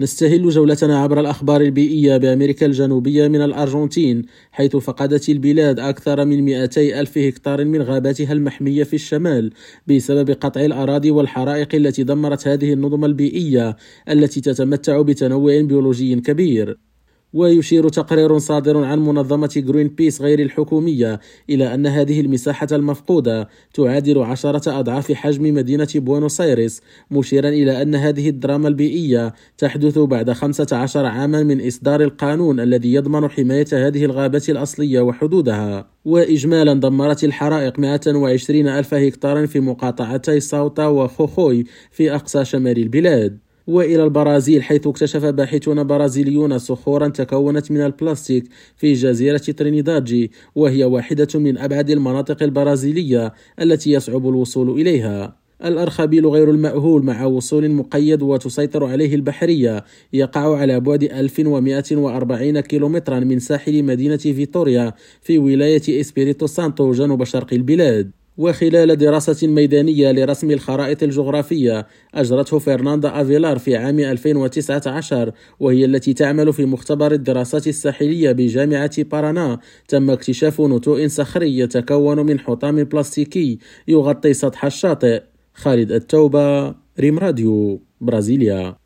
نستهل جولتنا عبر الأخبار البيئية بأمريكا الجنوبية من الأرجنتين حيث فقدت البلاد أكثر من 200 ألف هكتار من غاباتها المحمية في الشمال بسبب قطع الأراضي والحرائق التي دمرت هذه النظم البيئية التي تتمتع بتنوع بيولوجي كبير. ويشير تقرير صادر عن منظمة جرين بيس غير الحكومية إلى أن هذه المساحة المفقودة تعادل عشرة أضعاف حجم مدينة بوينوس آيرس مشيرا إلى أن هذه الدراما البيئية تحدث بعد 15 عاما من إصدار القانون الذي يضمن حماية هذه الغابات الأصلية وحدودها. وإجمالا دمرت الحرائق 120 ألف هكتار في مقاطعتي ساوطا وخوخوي في أقصى شمال البلاد. وإلى البرازيل حيث اكتشف باحثون برازيليون صخورا تكونت من البلاستيك في جزيرة ترينيدادجي وهي واحدة من أبعد المناطق البرازيلية التي يصعب الوصول إليها. الأرخبيل غير المأهول مع وصول مقيد وتسيطر عليه البحرية يقع على بعد 1140 كيلومترا من ساحل مدينة فيتوريا في ولاية إسبيريتو سانتو جنوب شرق البلاد. وخلال دراسة ميدانية لرسم الخرائط الجغرافية أجرته فرناندا أفيلار في عام 2019 وهي التي تعمل في مختبر الدراسات الساحلية بجامعة بارانا تم اكتشاف نتوء صخري يتكون من حطام بلاستيكي يغطي سطح الشاطئ. خالد التوبة ريم راديو برازيليا.